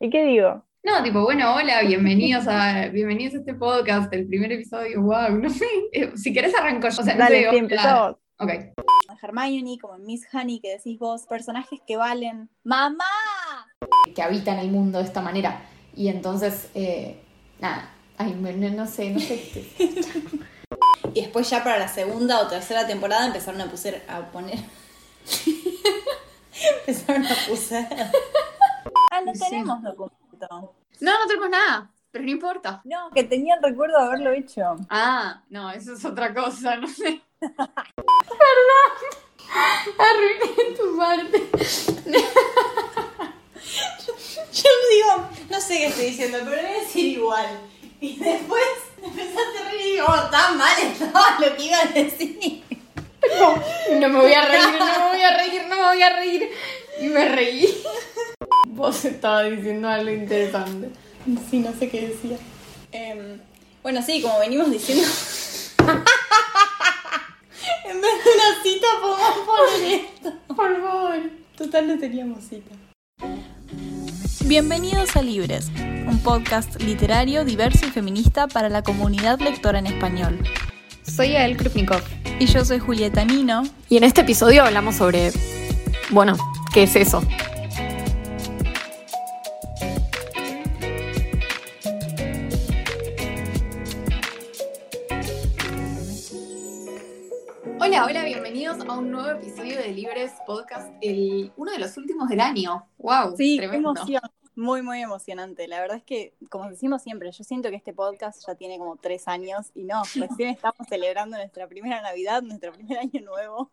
¿Y qué digo? No, tipo, bueno, hola, bienvenidos a, bienvenidos a este podcast, el primer episodio, wow, no sé. Eh, si querés arranco yo. O sea, no Dale, sé, sí, hola. empezamos. Ok. Hermione, como en Miss Honey, que decís vos, personajes que valen. ¡Mamá! Que habitan el mundo de esta manera. Y entonces, eh, nada, ay, me- no, no sé, no sé. Y después ya para la segunda o tercera temporada empezaron a, puser, a poner... empezaron a pusar... Ah, no Sí. tenemos documento. No, no tenemos nada, pero no importa. No, que tenía el recuerdo de haberlo hecho. Ah, no, eso es otra cosa, no sé. Perdón. Arruiné tu parte. Yo digo, no sé qué estoy diciendo, pero voy a decir igual. Y después empezaste a reír y digo, oh, tan mal estaba lo que iba a decir. No me voy a reír, no me voy a reír, no me voy a reír. Y me reí. Vos estabas diciendo algo interesante. Sí, no sé qué decía. Em, bueno, sí, como venimos diciendo. en vez de una cita, podemos poner esto. Por favor. Total, no teníamos cita. Bienvenidos a Libres, un podcast literario, diverso y feminista para la comunidad lectora en español. Soy Ael Krupnikov. Y yo soy Julieta Nino. Y en este episodio hablamos sobre. Bueno, ¿qué es eso? Un nuevo episodio de Libres Podcast, el, uno de los últimos del año. ¡Wow! Sí, qué tremendo. emoción. Muy, muy emocionante. La verdad es que, como decimos siempre, yo siento que este podcast ya tiene como tres años y no, recién estamos celebrando nuestra primera Navidad, nuestro primer año nuevo.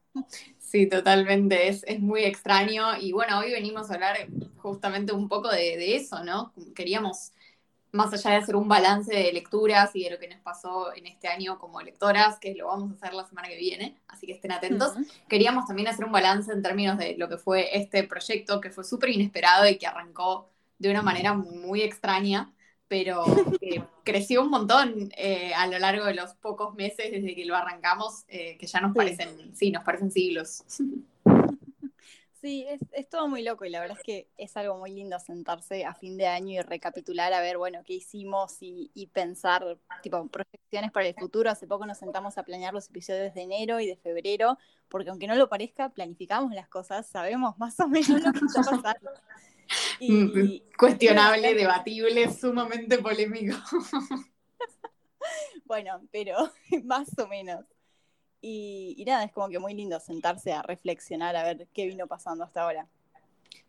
Sí, totalmente, es, es muy extraño y bueno, hoy venimos a hablar justamente un poco de, de eso, ¿no? Queríamos, más allá de hacer un balance de lecturas y de lo que nos pasó en este año como lectoras, que lo vamos a hacer la semana que viene, así que estén atentos, queríamos también hacer un balance en términos de lo que fue este proyecto, que fue súper inesperado y que arrancó de una manera muy extraña, pero que creció un montón eh, a lo largo de los pocos meses desde que lo arrancamos, eh, que ya nos Sí. parecen, sí, nos parecen siglos. Sí, es, es todo muy loco y la verdad es que es algo muy lindo sentarse a fin de año y recapitular a ver, bueno, qué hicimos y, y pensar, tipo, proyecciones para el futuro. Hace poco nos sentamos a planear los episodios de enero y de febrero, porque aunque no lo parezca, planificamos las cosas, sabemos más o menos lo que está pasando. Y, Cuestionable, y- debatible, sumamente polémico. Bueno, pero más o menos. Y, nada, es como que muy lindo sentarse a reflexionar a ver qué vino pasando hasta ahora.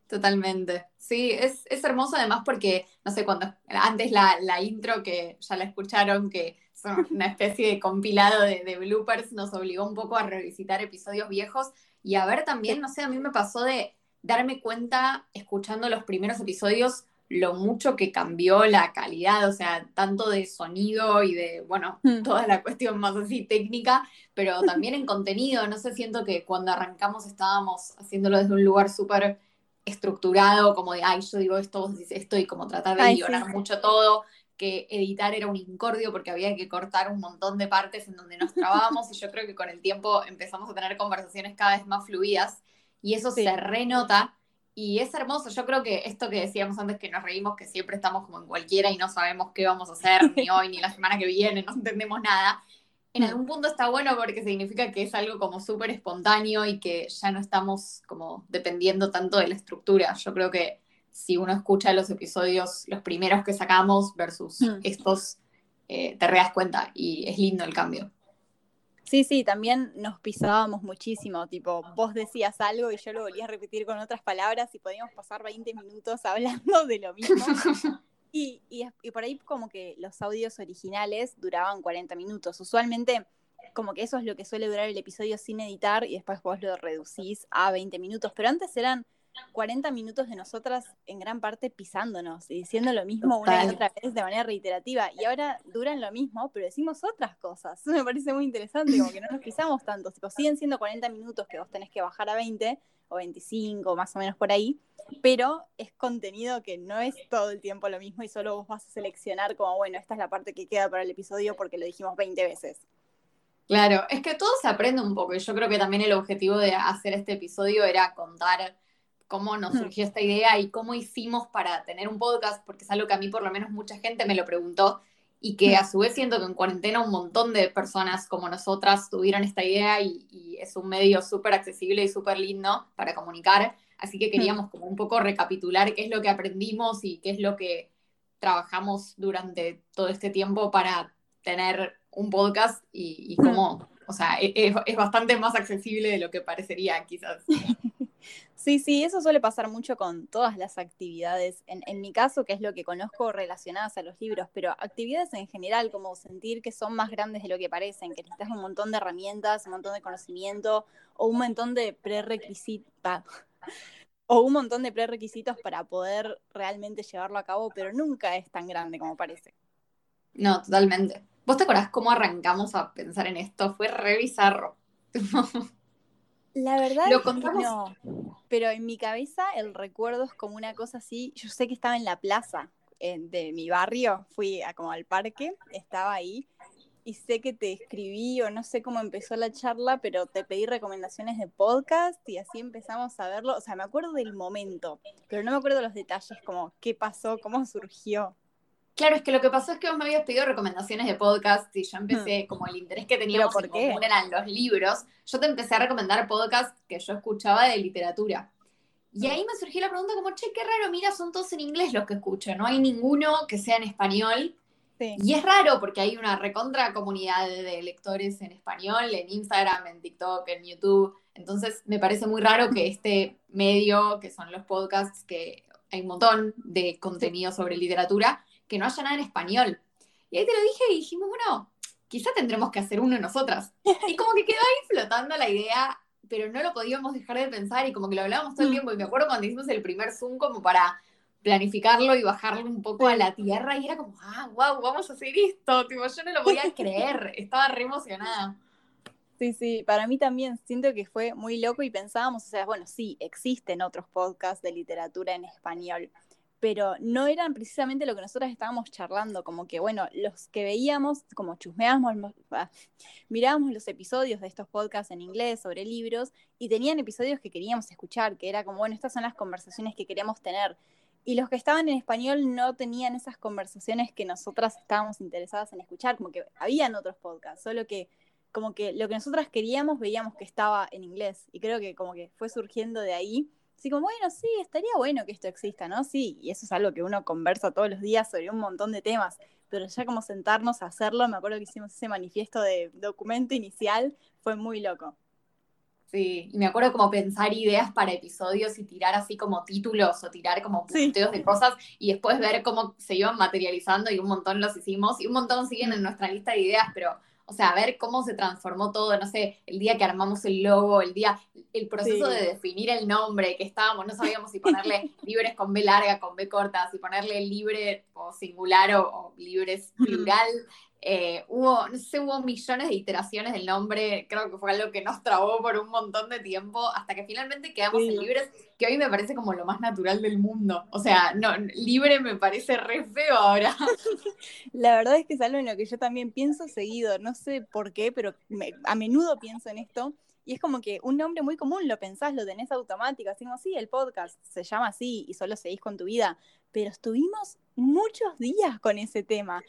Totalmente. Sí, es, es hermoso además porque, no sé, cuando antes la, la intro que ya la escucharon, que es una especie de compilado de, de bloopers, nos obligó un poco a revisitar episodios viejos y a ver también, no sé, a mí me pasó de darme cuenta, escuchando los primeros episodios, lo mucho que cambió la calidad, o sea, tanto de sonido y de, bueno, Hmm. toda la cuestión más así técnica, pero también en contenido, no sé, siento que cuando arrancamos estábamos haciéndolo desde un lugar súper estructurado, como de, ay, yo digo esto, vos decís esto, y como tratar de Ay, guionar sí. mucho todo, que editar era un incordio porque había que cortar un montón de partes en donde nos trabábamos, y yo creo que con el tiempo empezamos a tener conversaciones cada vez más fluidas, y eso Sí. se renota, y es hermoso, yo creo que esto que decíamos antes, que nos reímos, que siempre estamos como en cualquiera y no sabemos qué vamos a hacer, ni hoy, ni la semana que viene, no entendemos nada, en Mm. algún punto está bueno porque significa que es algo como súper espontáneo y que ya no estamos como dependiendo tanto de la estructura. Yo creo que si uno escucha los episodios, los primeros que sacamos versus Mm. estos, eh, te das cuenta y es lindo el cambio. Sí, sí, también nos pisábamos muchísimo, tipo, vos decías algo y yo lo volvía a repetir con otras palabras y podíamos pasar 20 minutos hablando de lo mismo. Y, y, y por ahí como que los audios originales duraban 40 minutos. Usualmente como que eso es lo que suele durar el episodio sin editar y después vos lo reducís a 20 minutos. Pero antes eran 40 minutos de nosotras en gran parte pisándonos y diciendo lo mismo una y otra vez de manera reiterativa. Y ahora duran lo mismo, pero decimos otras cosas. Eso me parece muy interesante, como que no nos pisamos tanto. Tipo, siguen siendo 40 minutos que vos tenés que bajar a 20 o 25, más o menos por ahí, pero es contenido que no es todo el tiempo lo mismo y solo vos vas a seleccionar como, bueno, esta es la parte que queda para el episodio porque lo dijimos 20 veces. Claro, es que todo se aprende un poco y yo creo que también el objetivo de hacer este episodio era contar cómo nos surgió esta idea y cómo hicimos para tener un podcast, porque es algo que a mí por lo menos mucha gente me lo preguntó y que a su vez siento que en cuarentena un montón de personas como nosotras tuvieron esta idea y, y es un medio súper accesible y súper lindo para comunicar. Así que queríamos como un poco recapitular qué es lo que aprendimos y qué es lo que trabajamos durante todo este tiempo para tener un podcast y, y cómo, o sea, e, es, es bastante más accesible de lo que parecería quizás. Sí, sí, eso suele pasar mucho con todas las actividades. En, en, mi caso, que es lo que conozco relacionadas a los libros, pero actividades en general, como sentir que son más grandes de lo que parecen, que necesitas un montón de herramientas, un montón de conocimiento o un montón de prerequisitos. O un montón de prerequisitos para poder realmente llevarlo a cabo, pero nunca es tan grande como parece. No, totalmente. ¿Vos te acordás cómo arrancamos a pensar en esto? Fue re bizarro. La verdad Lo es que no. Pero en mi cabeza el recuerdo es como una cosa así. Yo sé que estaba en la plaza eh, de mi barrio, fui a, como al parque, estaba ahí y sé que te escribí o no sé cómo empezó la charla, pero te pedí recomendaciones de podcast y así empezamos a verlo. O sea, me acuerdo del momento, pero no me acuerdo los detalles, como qué pasó, cómo surgió. Claro, es que lo que pasó es que vos me habías pedido recomendaciones de podcast y yo empecé, hmm. como el interés que teníamos por en común eran los libros, yo te empecé a recomendar podcasts que yo escuchaba de literatura. Y ahí me surgió la pregunta como, che, qué raro, mira, son todos en inglés los que escucho, no hay ninguno que sea en español. Sí. Y es raro porque hay una recontra comunidad de lectores en español, en Instagram, en TikTok, en YouTube. Entonces me parece muy raro que este medio, que son los podcasts, que hay un montón de contenido sobre literatura, que no haya nada en español. Y ahí te lo dije y dijimos, bueno, quizá tendremos que hacer uno nosotras. Y como que quedó ahí flotando la idea, pero no lo podíamos dejar de pensar y como que lo hablábamos todo el mm. tiempo. Y me acuerdo cuando hicimos el primer Zoom como para planificarlo y bajarlo un poco a la tierra y era como, ah, wow, vamos a hacer esto. Tipo, yo no lo podía creer, estaba re emocionada. Sí, sí, para mí también siento que fue muy loco y pensábamos, o sea, bueno, sí, existen otros podcasts de literatura en español, pero no eran precisamente lo que nosotras estábamos charlando, como que, bueno, los que veíamos, como chusmeábamos, ah, mirábamos los episodios de estos podcasts en inglés sobre libros y tenían episodios que queríamos escuchar, que era como, bueno, estas son las conversaciones que queremos tener. Y los que estaban en español no tenían esas conversaciones que nosotras estábamos interesadas en escuchar, como que habían otros podcasts, solo que como que lo que nosotras queríamos veíamos que estaba en inglés y creo que como que fue surgiendo de ahí Así como, bueno, sí, estaría bueno que esto exista, ¿no? Sí, y eso es algo que uno conversa todos los días sobre un montón de temas, pero ya como sentarnos a hacerlo, me acuerdo que hicimos ese manifiesto de documento inicial, fue muy loco. Sí, y me acuerdo como pensar ideas para episodios y tirar así como títulos o tirar como punteos de cosas y después ver cómo se iban materializando y un montón los hicimos y un montón siguen en nuestra lista de ideas, pero o sea, ver cómo se transformó todo, no sé, el día que armamos el logo, el día, el proceso de definir el nombre, que estábamos, no sabíamos si ponerle libres con B larga, con B corta, si ponerle libre o singular o, o libres plural. Eh, hubo, no sé, hubo millones de iteraciones del nombre, creo que fue algo que nos trabó por un montón de tiempo, hasta que finalmente quedamos en libres, que hoy me parece como lo más natural del mundo. O sea, no, libre me parece re feo ahora. La verdad es que es algo en lo que yo también pienso seguido, no sé por qué, pero a menudo pienso en esto. Y es como que un nombre muy común, lo pensás, lo tenés automático, así como, sí, el podcast se llama así y solo seguís con tu vida. Pero estuvimos muchos días con ese tema.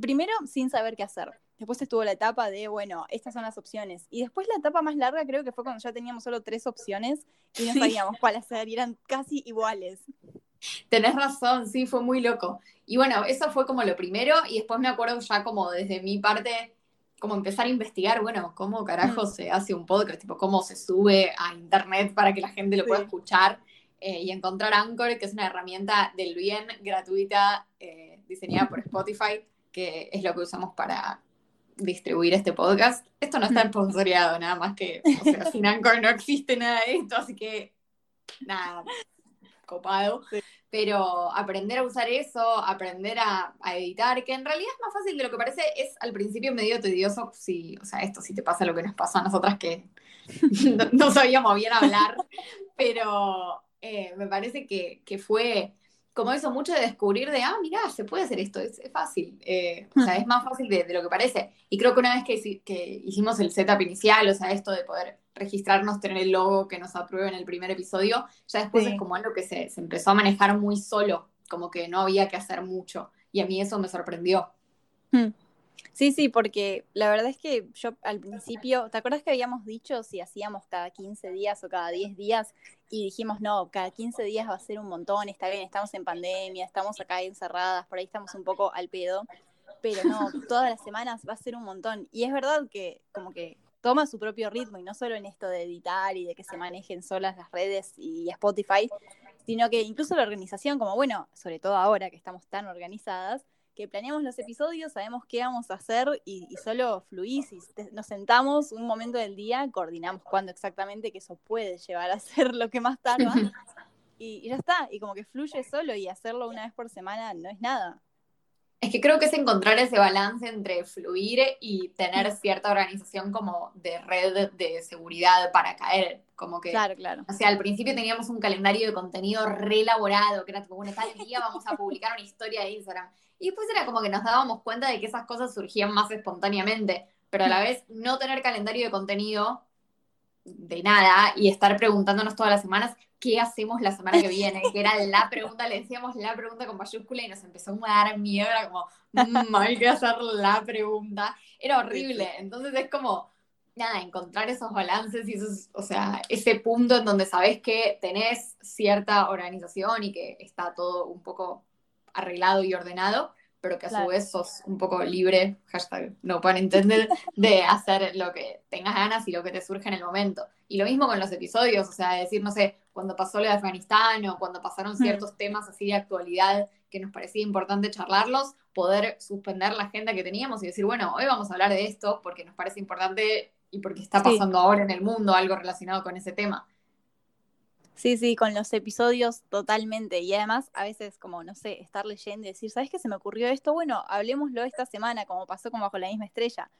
Primero, sin saber qué hacer. Después estuvo la etapa de, bueno, estas son las opciones. Y después la etapa más larga creo que fue cuando ya teníamos solo tres opciones y no sabíamos cuál hacer y eran casi iguales. Tenés razón, sí, fue muy loco. Y bueno, eso fue como lo primero y después me acuerdo ya como desde mi parte como empezar a investigar, bueno, cómo carajo mm. se hace un podcast, tipo cómo se sube a internet para que la gente lo pueda escuchar eh, y encontrar Anchor, que es una herramienta del bien gratuita eh, diseñada por Spotify, que es lo que usamos para distribuir este podcast. Esto no está sponsoreado, nada más que, o sea, sin Anchor no existe nada de esto, así que nada, copado. Pero aprender a usar eso, aprender a, editar, que en realidad es más fácil de lo que parece, es al principio medio tedioso, si, o sea, esto sí te pasa lo que nos pasó a nosotras que no, sabíamos bien hablar, pero eh, me parece que, fue como eso, mucho de descubrir de, ah, mira, se puede hacer esto, es, fácil. Eh, o sea, es más fácil de, lo que parece. Y creo que una vez que, que hicimos el setup inicial, o sea, esto de poder registrarnos, tener el logo que nos apruebe en el primer episodio, ya después es como algo que se, se empezó a manejar muy solo, como que no había que hacer mucho. Y a mí eso me sorprendió. Hmm. Sí, sí, porque la verdad es que yo al principio, ¿te acuerdas que habíamos dicho si hacíamos cada 15 días o cada 10 días? Y dijimos, no, cada 15 días va a ser un montón, está bien, estamos en pandemia, estamos acá encerradas, por ahí estamos un poco al pedo, pero no, todas las semanas va a ser un montón. Y es verdad que como que toma su propio ritmo y no solo en esto de editar y de que se manejen solas las redes y Spotify, sino que incluso la organización, como bueno, sobre todo ahora que estamos tan organizadas, que planeamos los episodios, sabemos qué vamos a hacer y, solo fluís y nos sentamos un momento del día, coordinamos cuándo exactamente, que eso puede llevar a ser lo que más tarda. y, y ya está, y como que fluye solo y hacerlo una vez por semana no es nada. Es que creo que es encontrar ese balance entre fluir y tener cierta organización como de red de seguridad para caer. Como que, claro, claro. O sea, al principio teníamos un calendario de contenido re elaborado, que era tipo, bueno, tal día vamos a publicar una historia de Instagram. Y después era como que nos dábamos cuenta de que esas cosas surgían más espontáneamente, pero a la vez no tener calendario de contenido de nada y estar preguntándonos todas las semanas qué hacemos la semana que viene, que era la pregunta, le decíamos la pregunta con mayúscula y nos empezó a dar miedo, era como, mmm, hay que hacer la pregunta, era horrible, entonces es como, nada, encontrar esos balances y esos, o sea, ese punto en donde sabes que tenés cierta organización y que está todo un poco arreglado y ordenado, pero que a su vez sos un poco libre, hashtag no para entender, de hacer lo que tengas ganas y lo que te surge en el momento. Y lo mismo con los episodios, o sea, decir, no sé, cuando pasó lo de Afganistán o cuando pasaron hmm. ciertos temas así de actualidad que nos parecía importante charlarlos, poder suspender la agenda que teníamos y decir, bueno, hoy vamos a hablar de esto porque nos parece importante y porque está pasando ahora en el mundo algo relacionado con ese tema. Sí, sí, con los episodios totalmente. Y además, a veces, como, no sé, estar leyendo y decir, ¿sabes qué se me ocurrió esto? Bueno, hablemoslo esta semana, como pasó con Bajo la misma estrella.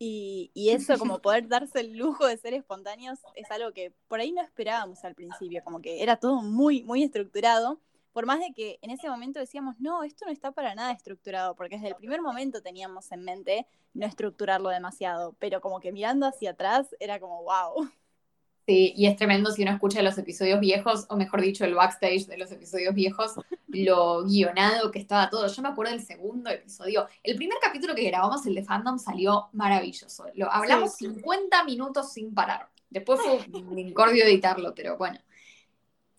Y, y eso, como poder darse el lujo de ser espontáneos, es algo que por ahí no esperábamos al principio, como que era todo muy, muy estructurado. Por más de que en ese momento decíamos, no, esto no está para nada estructurado, porque desde el primer momento teníamos en mente no estructurarlo demasiado, pero como que mirando hacia atrás era como, wow. Sí, y es tremendo si uno escucha los episodios viejos, o mejor dicho, el backstage de los episodios viejos, lo guionado que estaba todo. Yo me acuerdo del segundo episodio. El primer capítulo que grabamos, el de Fandom, salió maravilloso. Lo hablamos 50 minutos sin parar. Después fue un incordio editarlo, pero bueno.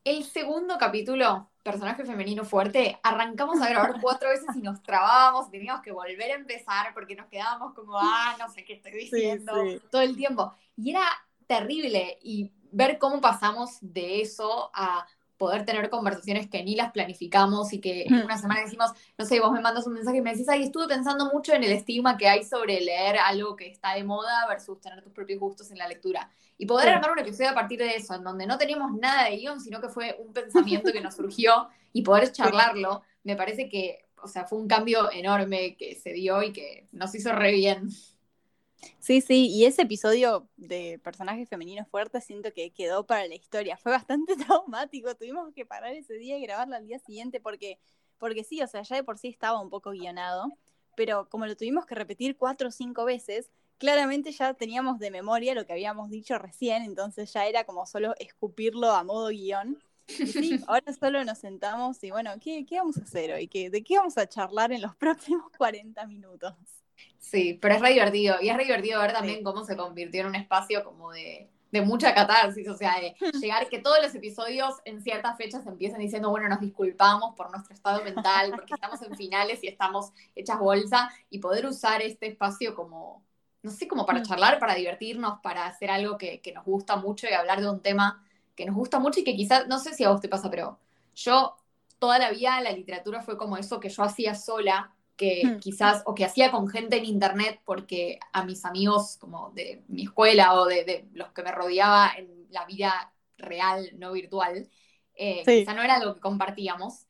El segundo capítulo, personaje femenino fuerte, arrancamos a grabar cuatro veces y nos trabábamos, teníamos que volver a empezar porque nos quedábamos como, ah, no sé qué estoy diciendo todo el tiempo. Y era terrible y ver cómo pasamos de eso a poder tener conversaciones que ni las planificamos y que en una semana decimos, no sé, vos me mandas un mensaje y me decís, ay, estuve pensando mucho en el estigma que hay sobre leer algo que está de moda versus tener tus propios gustos en la lectura. Y poder armar un episodio a partir de eso, en donde no teníamos nada de guion, sino que fue un pensamiento que nos surgió y poder charlarlo, me parece que, o sea, fue un cambio enorme que se dio y que nos hizo re bien. Sí, sí, y ese episodio de personajes femeninos fuertes siento que quedó para la historia. Fue bastante traumático, tuvimos que parar ese día y grabarlo al día siguiente porque, porque sí, o sea, ya de por sí estaba un poco guionado, pero como lo tuvimos que repetir cuatro o cinco veces, claramente ya teníamos de memoria lo que habíamos dicho recién, entonces ya era como solo escupirlo a modo guion. Y sí, ahora solo nos sentamos y bueno, ¿qué, qué vamos a hacer hoy? ¿Qué, ¿De qué vamos a charlar en los próximos 40 minutos? Sí, pero es re divertido. Y es re divertido ver también cómo se convirtió en un espacio como de, mucha catarsis, o sea, de llegar que todos los episodios en ciertas fechas empiecen diciendo, bueno, nos disculpamos por nuestro estado mental, porque estamos en finales y estamos hechas bolsa, y poder usar este espacio como, no sé, como para mm. charlar, para divertirnos, para hacer algo que, que nos gusta mucho y hablar de un tema que nos gusta mucho y que quizás, no sé si a vos te pasa, pero yo toda la vida la literatura fue como eso que yo hacía sola que hmm. quizás, o que hacía con gente en internet, porque a mis amigos como de mi escuela o de, los que me rodeaba en la vida real, no virtual, eh, quizá no era algo que compartíamos.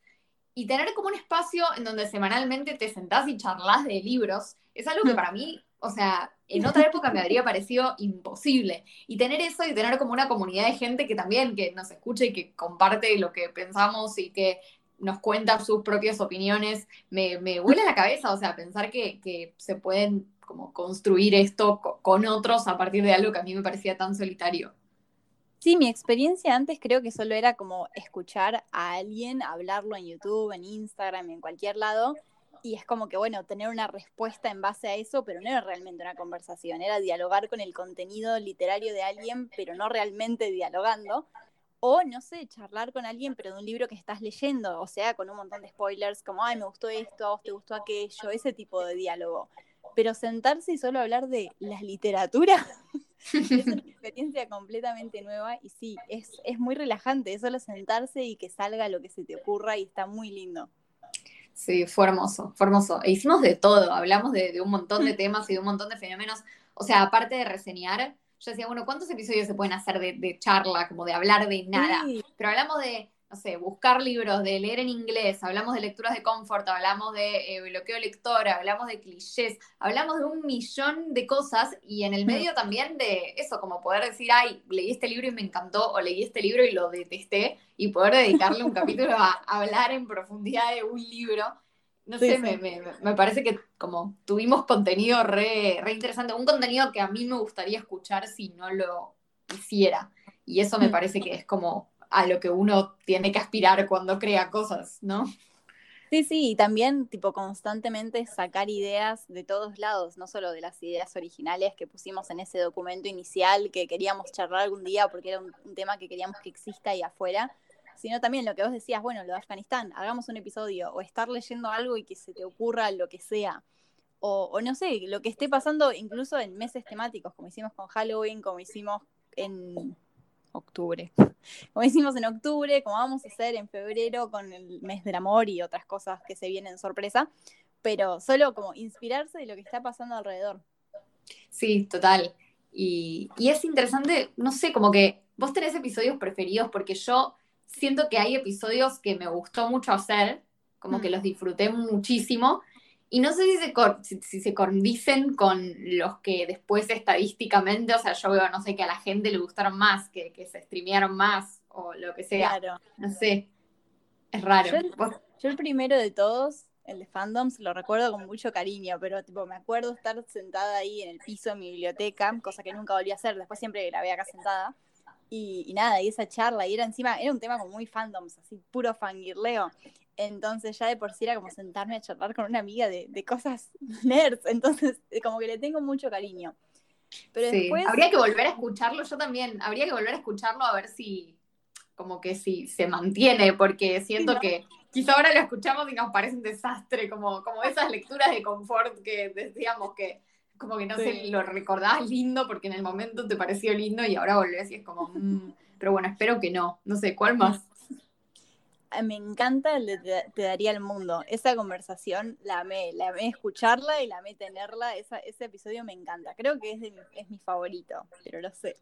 Y tener como un espacio en donde semanalmente te sentás y charlas de libros, es algo que hmm. para mí, o sea, en otra época me habría parecido imposible. Y tener eso y tener como una comunidad de gente que también, que nos escucha y que comparte lo que pensamos y que nos cuenta sus propias opiniones, me, me vuela la cabeza, o sea, pensar que, que se pueden como construir esto con otros a partir de algo que a mí me parecía tan solitario. Sí, mi experiencia antes creo que solo era como escuchar a alguien hablarlo en YouTube, en Instagram, en cualquier lado, y es como que, bueno, tener una respuesta en base a eso, pero no era realmente una conversación, era dialogar con el contenido literario de alguien, pero no realmente dialogando. O, no sé, charlar con alguien, pero de un libro que estás leyendo, o sea, con un montón de spoilers, como, ay, me gustó esto, a vos te gustó aquello, ese tipo de diálogo. Pero sentarse y solo hablar de la literatura es una experiencia completamente nueva y sí, es, es muy relajante, es solo sentarse y que salga lo que se te ocurra y está muy lindo. Sí, fue hermoso, fue hermoso. E hicimos de todo, hablamos de, un montón de temas y de un montón de fenómenos. O sea, aparte de reseñar, yo decía, bueno, ¿cuántos episodios se pueden hacer de, charla, como de hablar de nada? Pero hablamos de no sé, buscar libros, de leer en inglés, hablamos de lecturas de confort, hablamos de eh, bloqueo lector, hablamos de clichés, hablamos de un millón de cosas y en el medio también de eso, como poder decir, ay, leí este libro y me encantó, o leí este libro y lo detesté, y poder dedicarle un capítulo a, hablar en profundidad de un libro. No sé, Me, me, parece que como tuvimos contenido re, re interesante, un contenido que a mí me gustaría escuchar si no lo hiciera. Y eso me parece que es como a lo que uno tiene que aspirar cuando crea cosas, ¿no? Sí, sí, y también tipo constantemente sacar ideas de todos lados, no solo de las ideas originales que pusimos en ese documento inicial que queríamos charlar algún día porque era un, tema que queríamos que exista ahí afuera, sino también lo que vos decías, bueno, lo de Afganistán, hagamos un episodio o estar leyendo algo y que se te ocurra lo que sea. O, no sé, lo que esté pasando incluso en meses temáticos, como hicimos con Halloween, como hicimos en octubre. Como hicimos en octubre, como vamos a hacer en febrero con el mes del amor y otras cosas que se vienen sorpresa, pero solo como inspirarse de lo que está pasando alrededor. Sí, total. Y, es interesante, no sé, como que vos tenés episodios preferidos, porque yo siento que hay episodios que me gustó mucho hacer, como que mm. los disfruté muchísimo, y no sé si se, si, se condicen con los que después estadísticamente, o sea, yo veo, no sé, que a la gente le gustaron más, que, que se streamearon más o lo que sea. Claro. No sé. Es raro. Yo, el primero de todos, el de fandoms, lo recuerdo con mucho cariño, pero tipo, me acuerdo estar sentada ahí en el piso de mi biblioteca, cosa que nunca volví a hacer, después siempre grabé acá sentada. Y, y, nada, y esa charla, y era encima, era un tema como muy fandoms, así, puro fangirleo. Entonces ya de por sí era como sentarme a charlar con una amiga de, cosas nerds. Entonces eh, como que le tengo mucho cariño. Pero después... Habría que volver a escucharlo, yo también. Habría que volver a escucharlo a ver si, como que si se mantiene, porque siento que quizá ahora lo escuchamos y nos parece un desastre, como, como esas lecturas de confort que decíamos que como que no sé, lo recordabas lindo porque en el momento te pareció lindo y ahora volvés y es como, mm". pero bueno, espero que no. No sé, ¿cuál más? Eh, me encanta el de te, daría el mundo. Esa conversación la amé, la amé escucharla y la amé tenerla. ese episodio me encanta. Creo que es, mi, es mi favorito, pero lo sé.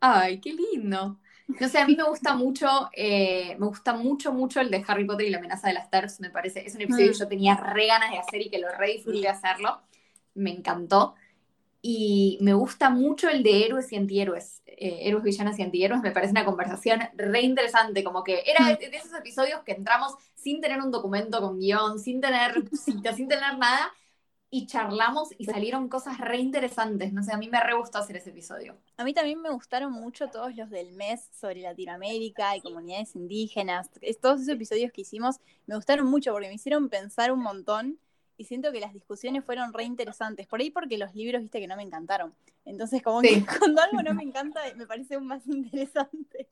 Ay, qué lindo. No sé, a mí me gusta mucho, eh, me gusta mucho, mucho el de Harry Potter y la amenaza de las Stars, me parece. Es un episodio que mm. yo tenía re ganas de hacer y que lo re disfruté hacerlo. Me encantó. Y me gusta mucho el de héroes y antihéroes, eh, héroes, villanos y antihéroes. Me parece una conversación re interesante, como que era mm. de, esos episodios que entramos sin tener un documento con guion, sin tener sin tener nada, y charlamos y salieron cosas re interesantes. No sé, a mí me re gustó hacer ese episodio. A mí también me gustaron mucho todos los del mes sobre Latinoamérica y comunidades indígenas. Todos esos episodios que hicimos me gustaron mucho porque me hicieron pensar un montón y siento que las discusiones fueron re interesantes. Por ahí porque los libros, viste, que no me encantaron. Entonces, como que cuando algo no me encanta, me parece aún más interesante.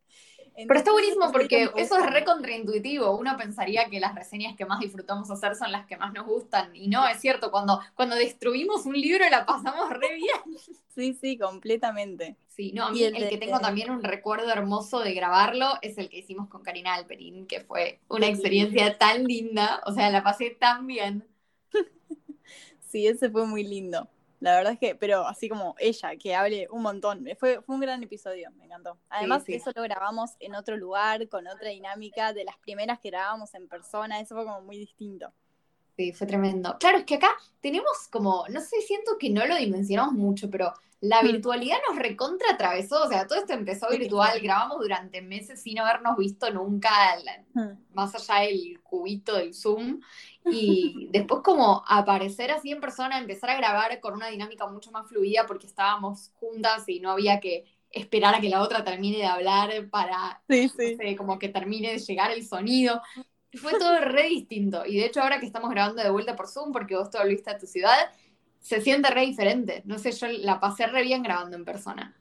Pero está buenísimo porque eso es re contraintuitivo. Uno pensaría que las reseñas que más disfrutamos hacer son las que más nos gustan. Y no, es cierto, cuando, cuando destruimos un libro la pasamos re bien. Sí, sí, completamente. Sí, no, a mí el, que tengo también un recuerdo hermoso de grabarlo es el que hicimos con Karina Alperín, que fue una experiencia tan linda. O sea, la pasé tan bien. Sí, ese fue muy lindo. La verdad es que, pero así como ella, que hable un montón. Fue, fue un gran episodio, me encantó. Además, eso lo grabamos en otro lugar, con otra dinámica, de las primeras que grabamos en persona, eso fue como muy distinto. Sí, fue tremendo. Claro, es que acá tenemos como, no sé, siento que no lo dimensionamos mucho, pero la virtualidad nos recontra atravesó, o sea, todo esto empezó virtual, grabamos durante meses sin habernos visto nunca, más allá del cubito del Zoom, y después como aparecer así en persona, empezar a grabar con una dinámica mucho más fluida porque estábamos juntas y no había que esperar a que la otra termine de hablar para, como que termine de llegar el sonido. Fue todo re distinto. Y de hecho ahora que estamos grabando de vuelta por Zoom, porque vos te volviste a tu ciudad, se siente re diferente. No sé, yo la pasé re bien grabando en persona.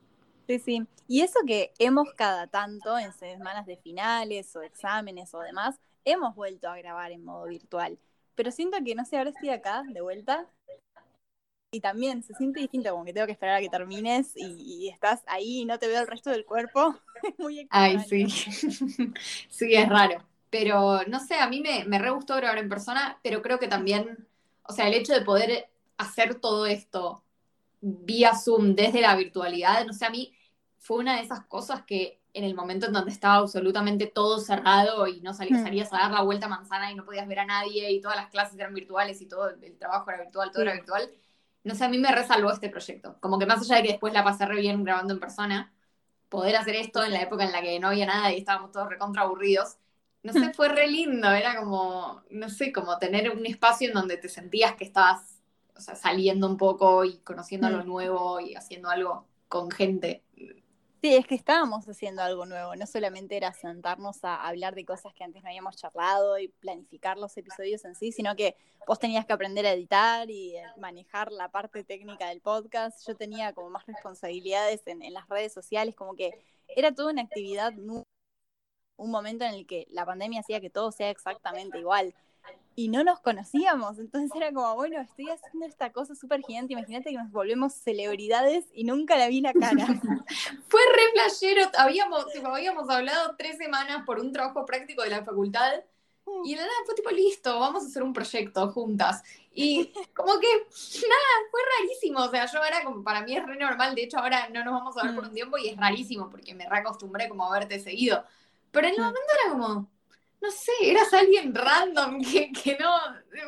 Sí, sí. Y eso que hemos cada tanto, en semanas de finales o exámenes o demás, hemos vuelto a grabar en modo virtual. Pero siento que, no sé, ahora estoy acá de vuelta y también se siente distinto, como que tengo que esperar a que termines y, estás ahí y no te veo el resto del cuerpo. Muy extraño. Ay, sí. sí, es raro. Pero no sé, a mí me, me re gustó grabar en persona, pero creo que también, o sea, el hecho de poder hacer todo esto vía Zoom desde la virtualidad, no sé, a mí fue una de esas cosas que en el momento en donde estaba absolutamente todo cerrado y no salías, mm. salías a dar la vuelta a manzana y no podías ver a nadie y todas las clases eran virtuales y todo el trabajo era virtual, todo era virtual, no sé, a mí me resalvó este proyecto. Como que más allá de que después la pasé re bien grabando en persona, poder hacer esto en la época en la que no había nada y estábamos todos recontra aburridos, no sé, fue re lindo. Era como, no sé, como tener un espacio en donde te sentías que estabas o sea, saliendo un poco y conociendo lo mm. nuevo y haciendo algo con gente. Sí, es que estábamos haciendo algo nuevo, no solamente era sentarnos a hablar de cosas que antes no habíamos charlado y planificar los episodios en sí, sino que vos tenías que aprender a editar y eh, manejar la parte técnica del podcast. Yo tenía como más responsabilidades en, en las redes sociales, como que era toda una actividad, un momento en el que la pandemia hacía que todo sea exactamente igual y no nos conocíamos. Entonces era como, bueno, estoy haciendo esta cosa súper gigante. Imagínate que nos volvemos celebridades y nunca la vi la cara. Fue re flashero. Habíamos, habíamos hablado tres semanas por un trabajo práctico de la facultad. Mm. Y nada, fue tipo, listo, vamos a hacer un proyecto juntas. Y como que, nada, fue rarísimo. O sea, yo era como, para mí es re normal. De hecho, ahora no nos vamos a ver por mm. un tiempo y es rarísimo porque me reacostumbré como a verte seguido. Pero en el mm. momento era como, no sé, eras alguien random que, que no,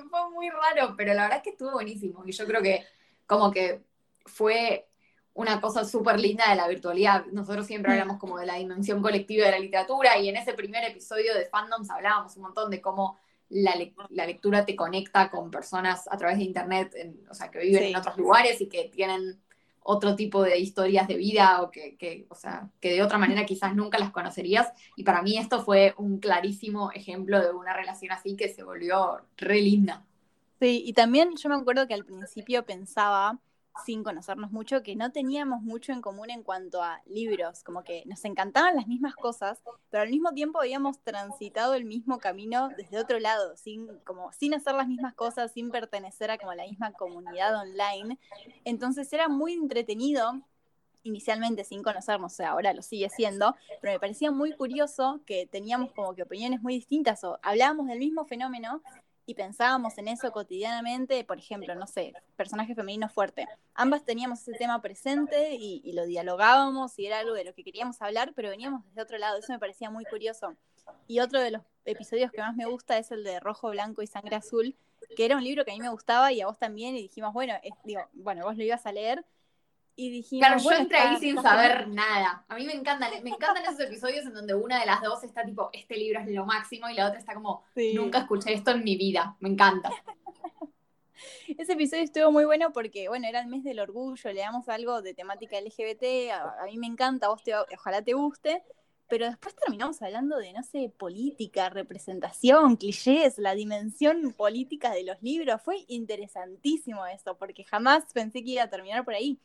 fue muy raro, pero la verdad es que estuvo buenísimo y yo creo que como que fue una cosa súper linda de la virtualidad. Nosotros siempre hablamos como de la dimensión colectiva de la literatura y en ese primer episodio de Fandoms hablábamos un montón de cómo la, la lectura te conecta con personas a través de Internet, o sea, que viven en otros lugares y que tienen otro tipo de historias de vida o que, o sea, que de otra manera quizás nunca las conocerías. Y para mí esto fue un clarísimo ejemplo de una relación así que se volvió re linda. Sí, y también yo me acuerdo que al principio pensaba sin conocernos mucho, que no teníamos mucho en común en cuanto a libros, como que nos encantaban las mismas cosas, pero al mismo tiempo habíamos transitado el mismo camino desde otro lado, sin, como, sin hacer las mismas cosas, sin pertenecer a como la misma comunidad online. Entonces era muy entretenido inicialmente sin conocernos, o sea, ahora lo sigue siendo, pero me parecía muy curioso que teníamos como que opiniones muy distintas o hablábamos del mismo fenómeno, y pensábamos en eso cotidianamente, por ejemplo, no sé, personaje femenino fuerte. Ambas teníamos ese tema presente y, lo dialogábamos y era algo de lo que queríamos hablar, pero veníamos desde otro lado, eso me parecía muy curioso. Y otro de los episodios que más me gusta es el de Rojo, Blanco y Sangre Azul, que era un libro que a mí me gustaba y a vos también, y dijimos, bueno, digo, bueno, vos lo ibas a leer, y dijimos, claro, yo entré ahí sin saber nada. A mí me encantan, me encantan esos episodios en donde una de las dos está tipo, este libro es lo máximo, y la otra está como, nunca escuché esto en mi vida. Me encanta. Ese episodio estuvo muy bueno porque, bueno, era el mes del orgullo, le damos algo de temática LGBT, a, mí me encanta, a vos te, ojalá te guste, pero después terminamos hablando de, no sé, política, representación, clichés, la dimensión política de los libros. Fue interesantísimo eso, porque jamás pensé que iba a terminar por ahí.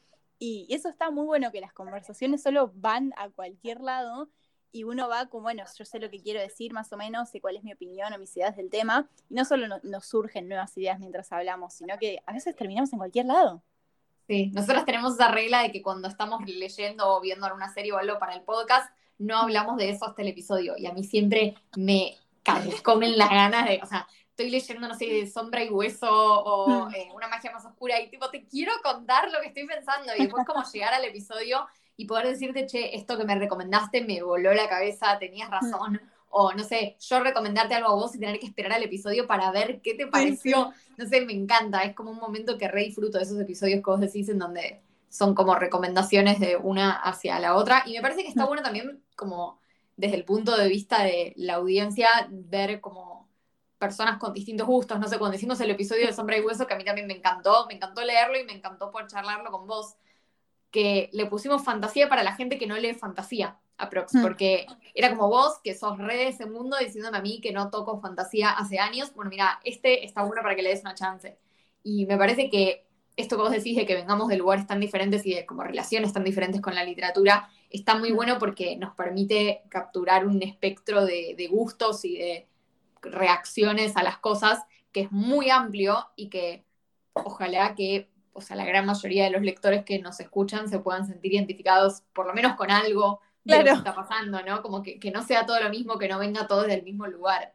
Y eso está muy bueno, que las conversaciones solo van a cualquier lado y uno va como, bueno, yo sé lo que quiero decir más o menos, sé cuál es mi opinión o mis ideas del tema, y no solo nos surgen nuevas ideas mientras hablamos, sino que a veces terminamos en cualquier lado. Sí, nosotros tenemos esa regla de que cuando estamos leyendo o viendo alguna serie o algo para el podcast, no hablamos de eso hasta el episodio, y a mí siempre me comen las ganas de, estoy leyendo, no sé, de Sombra y Hueso o mm. eh, Una magia más oscura y tipo, te quiero contar lo que estoy pensando y después como llegar al episodio y poder decirte, che, esto que me recomendaste me voló la cabeza, tenías mm. razón. O no sé, yo recomendarte algo a vos y tener que esperar al episodio para ver qué te pareció. No sé, me encanta. Es como un momento que re disfruto de esos episodios que vos decís en donde son como recomendaciones de una hacia la otra. Y me parece que está bueno también como desde el punto de vista de la audiencia ver como personas con distintos gustos. No sé, cuando hicimos el episodio de Sombra y Hueso, que a mí también me encantó, me encantó leerlo y me encantó poder charlarlo con vos, que le pusimos fantasía para la gente que no lee fantasía, aprox, porque era como vos, que sos re de ese mundo, diciéndome a mí que no toco fantasía hace años. Bueno, mira, este está bueno para que le des una chance. Y me parece que esto que vos decís de que vengamos de lugares tan diferentes y de como relaciones tan diferentes con la literatura, está muy bueno porque nos permite capturar un espectro de, gustos y de reacciones a las cosas que es muy amplio y que ojalá que, o sea, la gran mayoría de los lectores que nos escuchan se puedan sentir identificados por lo menos con algo de lo que está pasando, ¿no? Como que, que no sea todo lo mismo, que no venga todo del mismo lugar.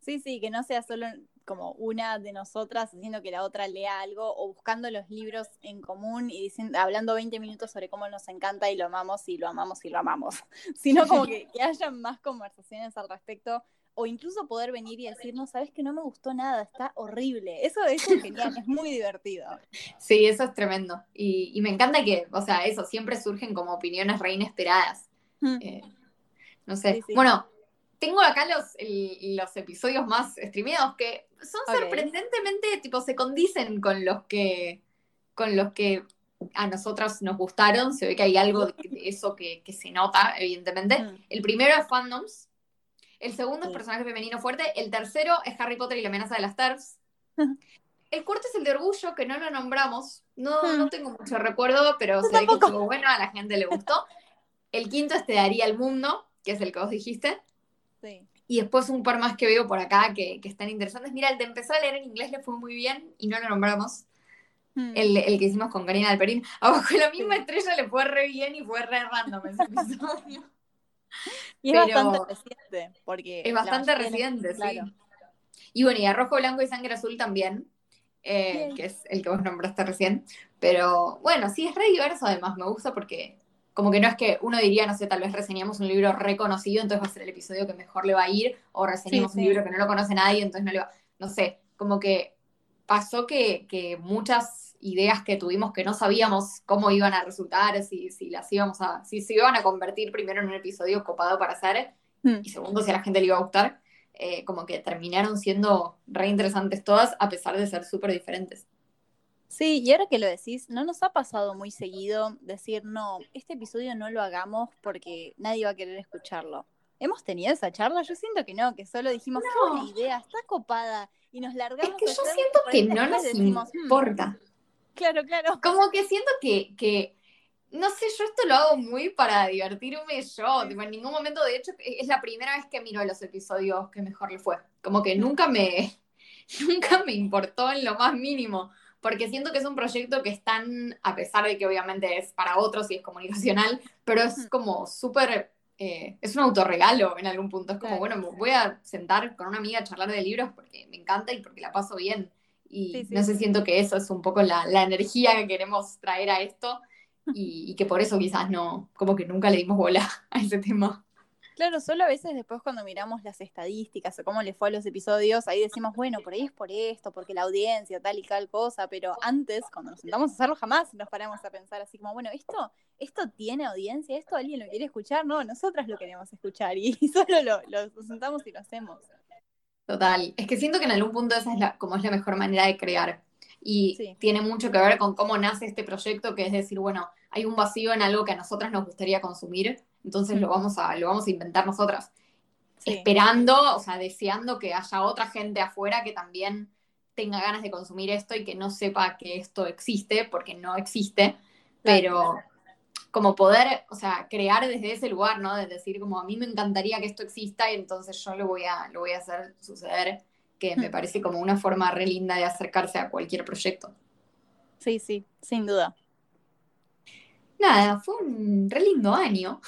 Sí, sí, que no sea solo como una de nosotras haciendo que la otra lea algo o buscando los libros en común y diciendo, hablando 20 minutos sobre cómo nos encanta y lo amamos y lo amamos y lo amamos, sino como que, que haya más conversaciones al respecto o incluso poder venir y decir, no, sabes que no me gustó nada, está horrible. Eso, es genial, es muy divertido. Sí, eso es tremendo. Y, me encanta que, o sea, eso, siempre surgen como opiniones re inesperadas. Mm. Eh, no sé. Bueno, tengo acá los, los episodios más streameados que son sorprendentemente, tipo, se condicen con los que, con los que a nosotras nos gustaron. Se ve que hay algo de, eso que, se nota, evidentemente. Mm. El primero es Fandoms. El segundo es Personaje Femenino Fuerte. El tercero es Harry Potter y la amenaza de las TARS. El cuarto es el de Orgullo, que no lo nombramos. No, mm. no tengo mucho recuerdo, pero se ve que estuvo bueno, a la gente le gustó. El quinto es Te daría el mundo, que es el que vos dijiste. Y después un par más que veo por acá que, están interesantes. Mira, el de empezar a leer en inglés le fue muy bien y no lo nombramos. Hmm. El, que hicimos con Karina Alperín. Abajo la misma estrella le fue re bien y fue re random ese episodio. Y es bastante reciente, porque... Es bastante reciente, sí. Y bueno, y a Rojo, Blanco y Sangre Azul también, eh, que es el que vos nombraste recién. Pero bueno, sí, es re diverso además, me gusta porque como que no es que uno diría, no sé, tal vez reseñamos un libro reconocido, entonces va a ser el episodio que mejor le va a ir, o reseñamos un libro que no lo conoce nadie, entonces no le va, no sé, como que pasó que, que muchas ideas que tuvimos que no sabíamos cómo iban a resultar, si, si las íbamos a, si se iban a convertir primero en un episodio copado para hacer, hmm. y segundo, si a la gente le iba a gustar, eh, como que terminaron siendo re interesantes todas, a pesar de ser súper diferentes. Sí, y ahora que lo decís, ¿no nos ha pasado muy seguido decir, no, este episodio no lo hagamos porque nadie va a querer escucharlo? ¿Hemos tenido esa charla? Yo siento que no, que solo dijimos, qué buena idea, está copada, y nos largamos. Es que yo siento que no nos hmm". importa. claro, claro. Como que siento que, que, no sé, yo esto lo hago muy para divertirme yo, en ningún momento, de hecho, es la primera vez que miro los episodios que mejor le fue. Como que nunca me, nunca me importó en lo más mínimo porque siento que es un proyecto que es tan, a pesar de que obviamente es para otros y es comunicacional, pero es como súper, eh, es un autorregalo en algún punto. Es como, bueno, me voy a sentar con una amiga a charlar de libros porque me encanta y porque la paso bien. Y no sé, siento que eso es un poco la, energía que queremos traer a esto y, y que por eso quizás no, como que nunca le dimos bola a ese tema. Claro, solo a veces después cuando miramos las estadísticas o cómo le fue a los episodios, ahí decimos, bueno, por ahí es por esto, porque la audiencia, tal y tal cosa, pero antes, cuando nos sentamos a hacerlo, jamás nos paramos a pensar así como, bueno, esto, esto tiene audiencia, esto alguien lo quiere escuchar, no, nosotras lo queremos escuchar y, solo lo, sentamos y lo hacemos. Total, es que siento que en algún punto esa es la, como es la mejor manera de crear. Y tiene mucho que ver con cómo nace este proyecto, que es decir, bueno, hay un vacío en algo que a nosotras nos gustaría consumir entonces lo vamos a, lo vamos a inventar nosotras. Esperando, o sea, deseando que haya otra gente afuera que también tenga ganas de consumir esto y que no sepa que esto existe, porque no existe, pero como poder, o sea, crear desde ese lugar, ¿no? De decir como a mí me encantaría que esto exista y entonces yo lo voy a, lo voy a hacer suceder, que me parece como una forma re linda de acercarse a cualquier proyecto. Sí, sí, sin duda nada, fue un re lindo año.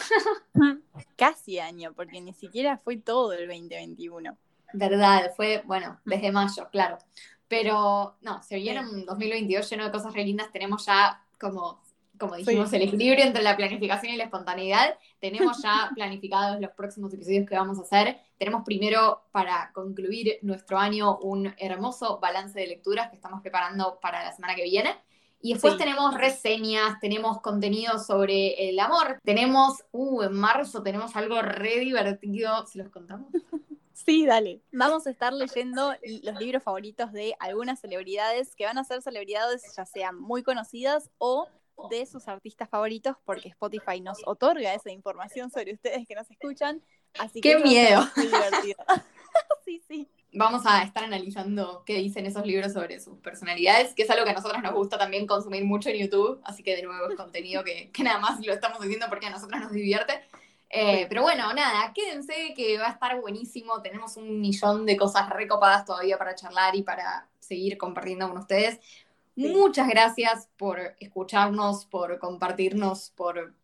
Casi año, porque ni siquiera fue todo el 2021. Verdad, fue, bueno, desde mayo, claro. Pero no, se vieron un 2022 lleno de cosas re lindas. Tenemos ya, como, como dijimos, el equilibrio entre la planificación y la espontaneidad. Tenemos ya planificados los próximos episodios que vamos a hacer. Tenemos primero, para concluir nuestro año, un hermoso balance de lecturas que estamos preparando para la semana que viene. Y después Sí. tenemos reseñas, tenemos contenido sobre el amor. Tenemos, uh, en marzo tenemos algo re divertido. ¿Se los contamos? Sí, dale. Vamos a estar leyendo los libros favoritos de algunas celebridades que van a ser celebridades ya sean muy conocidas o de sus artistas favoritos porque Spotify nos otorga esa información sobre ustedes que nos escuchan. Así ¡Qué que miedo! ser muy divertido. sí, sí. Vamos a estar analizando qué dicen esos libros sobre sus personalidades, que es algo que a nosotros nos gusta también consumir mucho en YouTube. Así que de nuevo es contenido que, que nada más lo estamos haciendo porque a nosotros nos divierte. Eh, pero bueno, nada, quédense que va a estar buenísimo. Tenemos un millón de cosas recopadas todavía para charlar y para seguir compartiendo con ustedes. Sí. Muchas gracias por escucharnos, por compartirnos, por,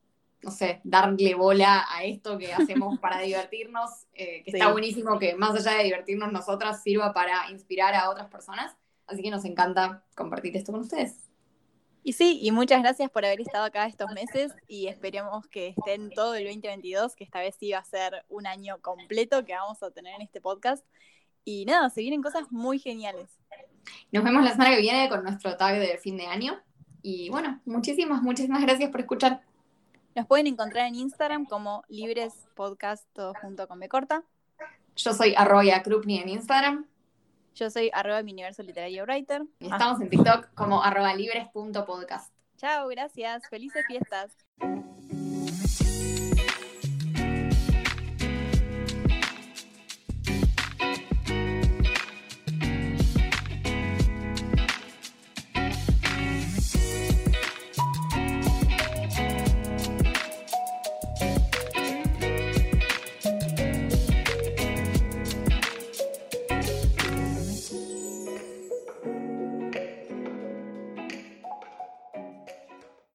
no sé, darle bola a esto que hacemos para divertirnos, eh, que está Sí. buenísimo que más allá de divertirnos nosotras sirva para inspirar a otras personas. Así que nos encanta compartir esto con ustedes. Y sí, y muchas gracias por haber estado acá estos meses y esperemos que estén todo el 2022, que esta vez sí va a ser un año completo que vamos a tener en este podcast. Y nada, se vienen cosas muy geniales. Nos vemos la semana que viene con nuestro tag de fin de año. Y bueno, muchísimas, muchísimas gracias por escuchar. Nos pueden encontrar en Instagram como Libres Podcast, todo junto con B corta. Yo soy arroya Krupni en Instagram Yo soy arroba mi universo literario writer. y Ah, estamos en TikTok como arroba libres.podcast. chao, gracias. Felices fiestas.